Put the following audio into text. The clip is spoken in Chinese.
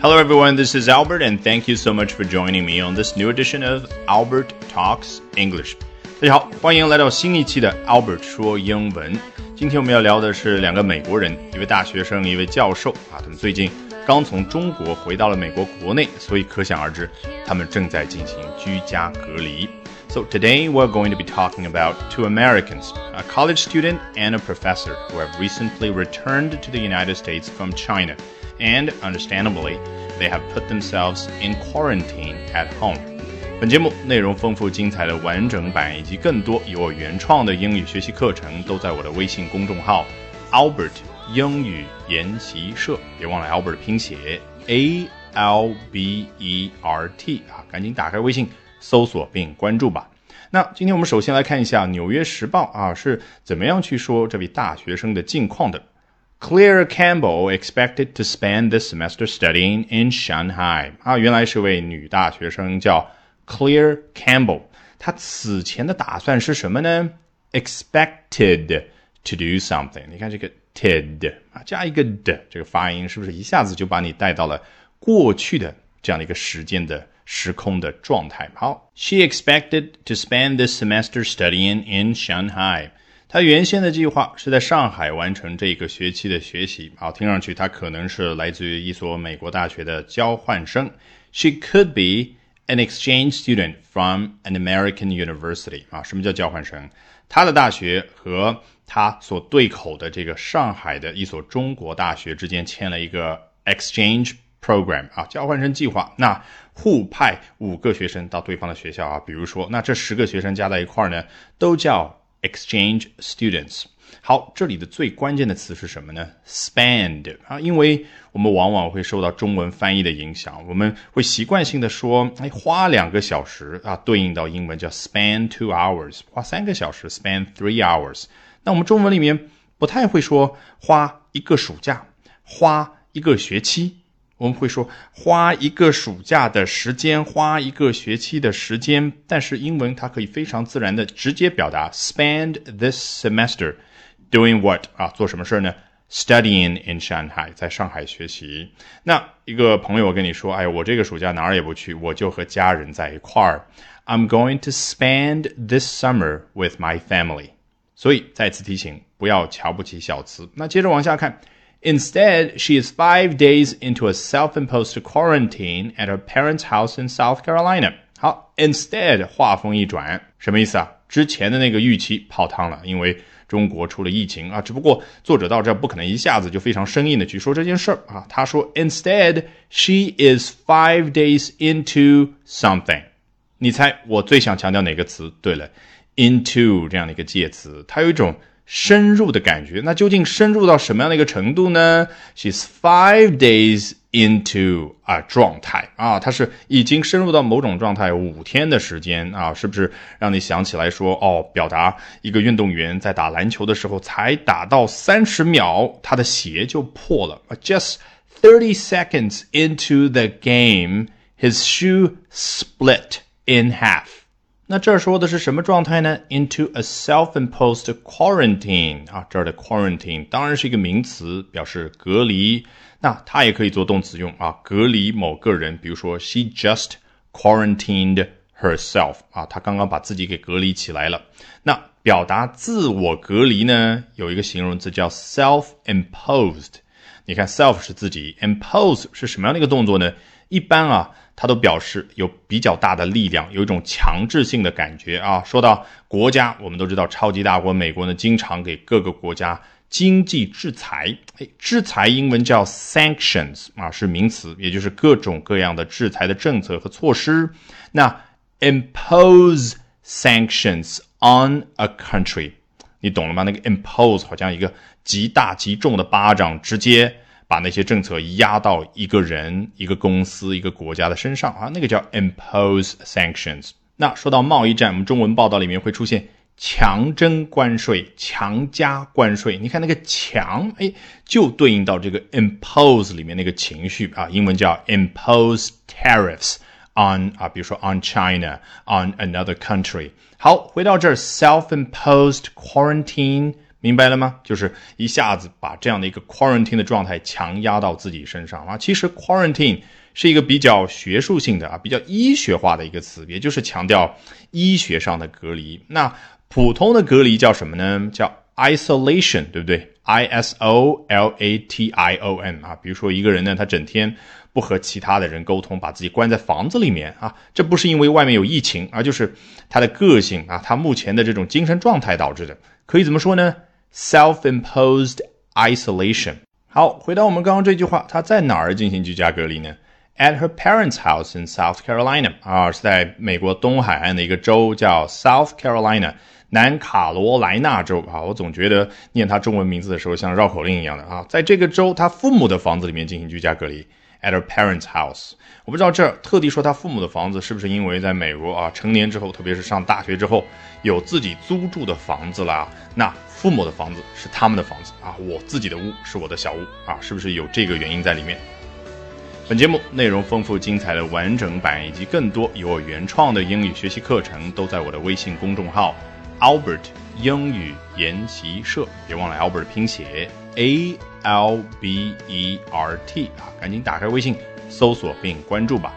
Hello, everyone. This is Albert, and thank you so much for joining me on this new edition of Albert Talks English. 大家好，欢迎来到新一期的 Albert 说英文。今天我们要聊的是两个美国人，一位大学生，一位教授啊。他们最近刚从中国回到了美国国内，所以可想而知，他们正在进行居家隔离。So today we're going to be talking about two Americans, a college student and a professor who have recently returned to the United States from China. And understandably, they have put themselves in quarantine at home. 本节目内容丰富精彩的完整版以及更多由我原创的英语学习课程都在我的微信公众号 Albert 英语研习社。别忘了 Albert 拼写 A L B E R T 啊，赶紧打开微信 搜索并关注吧。那今天我们首先来看一下《纽约时报》啊是怎么样去说这位大学生的近况的。Clear Campbell expected to spend this semester studying in Shanghai。啊，原来是位女大学生，叫 Clear Campbell。她此前的打算是什么呢？Expected to do something。你看这个 ted 啊，加一个的，这个发音是不是一下子就把你带到了过去的这样的一个时间的时空的状态？好，She expected to spend this semester studying in Shanghai。她原先的计划是在上海完成这个学期的学习。好，听上去她可能是来自于一所美国大学的交换生。She could be an exchange student from an American university。啊，什么叫交换生？他的大学和他所对口的这个上海的一所中国大学之间签了一个 exchange program。啊，交换生计划。那互派五个学生到对方的学校啊，比如说，那这十个学生加在一块儿呢，都叫。exchange students。好，这里的最关键的词是什么呢？spend 啊，因为我们往往会受到中文翻译的影响，我们会习惯性的说，哎，花两个小时啊，对应到英文叫 spend two hours，花三个小时 spend three hours。那我们中文里面不太会说花一个暑假，花一个学期。我们会说花一个暑假的时间，花一个学期的时间，但是英文它可以非常自然的直接表达 spend this semester doing what 啊，做什么事儿呢？Studying in Shanghai，在上海学习。那一个朋友跟你说，哎，我这个暑假哪儿也不去，我就和家人在一块儿。I'm going to spend this summer with my family。所以再次提醒，不要瞧不起小词。那接着往下看。Instead, she is five days into a self-imposed quarantine at her parents' house in South Carolina. 好，instead 话锋一转，什么意思啊？之前的那个预期泡汤了，因为中国出了疫情啊。只不过作者到这不可能一下子就非常生硬的去说这件事儿啊。他说，instead she is five days into something。你猜我最想强调哪个词？对了，into 这样的一个介词，它有一种。 深入的感觉，那究竟深入到什么样的一个程度呢？She's five days into 啊状态啊，她是已经深入到某种状态五天的时间啊，是不是让你想起来说哦，表达一个运动员在打篮球的时候才打到三十秒，他的鞋就破了。Just thirty seconds into the game, his shoe split in half. 那这儿说的是什么状态呢？Into a self-imposed quarantine 啊，这儿的 quarantine 当然是一个名词，表示隔离。那它也可以做动词用啊，隔离某个人。比如说，she just quarantined herself 啊，她刚刚把自己给隔离起来了。那表达自我隔离呢，有一个形容词叫 self-imposed。你看，self 是自己，impose 是什么样的一个动作呢？一般啊。它都表示有比较大的力量，有一种强制性的感觉啊。说到国家，我们都知道超级大国美国呢，经常给各个国家经济制裁。哎，制裁英文叫 sanctions 啊，是名词，也就是各种各样的制裁的政策和措施。那 impose sanctions on a country，你懂了吗？那个 impose 好像一个极大极重的巴掌，直接。把那些政策压到一个人、一个公司、一个国家的身上啊，那个叫 impose sanctions。那说到贸易战，我们中文报道里面会出现强征关税、强加关税。你看那个强，哎，就对应到这个 impose 里面那个情绪啊，英文叫 impose tariffs on 啊，比如说 on China，on another country。好，回到这儿，self-imposed quarantine。明白了吗？就是一下子把这样的一个 quarantine 的状态强压到自己身上啊。其实 quarantine 是一个比较学术性的啊，比较医学化的一个词，也就是强调医学上的隔离。那普通的隔离叫什么呢？叫 isolation，对不对？I S O L A T I O N 啊。比如说一个人呢，他整天不和其他的人沟通，把自己关在房子里面啊，这不是因为外面有疫情，而就是他的个性啊，他目前的这种精神状态导致的。可以怎么说呢？Self-imposed isolation。好，回到我们刚刚这句话，他在哪儿进行居家隔离呢？At her parents' house in South Carolina。啊，是在美国东海岸的一个州叫 South Carolina，南卡罗来纳州。啊，我总觉得念它中文名字的时候像绕口令一样的啊。在这个州，他父母的房子里面进行居家隔离。At her parents' house。我不知道这儿特地说他父母的房子是不是因为在美国啊，成年之后，特别是上大学之后，有自己租住的房子啦。那父母的房子是他们的房子啊，我自己的屋是我的小屋啊，是不是有这个原因在里面？本节目内容丰富精彩的完整版以及更多由我原创的英语学习课程，都在我的微信公众号 Albert 英语研习社。别忘了 Albert 拼写 A L B E R T 啊，赶紧打开微信搜索并关注吧。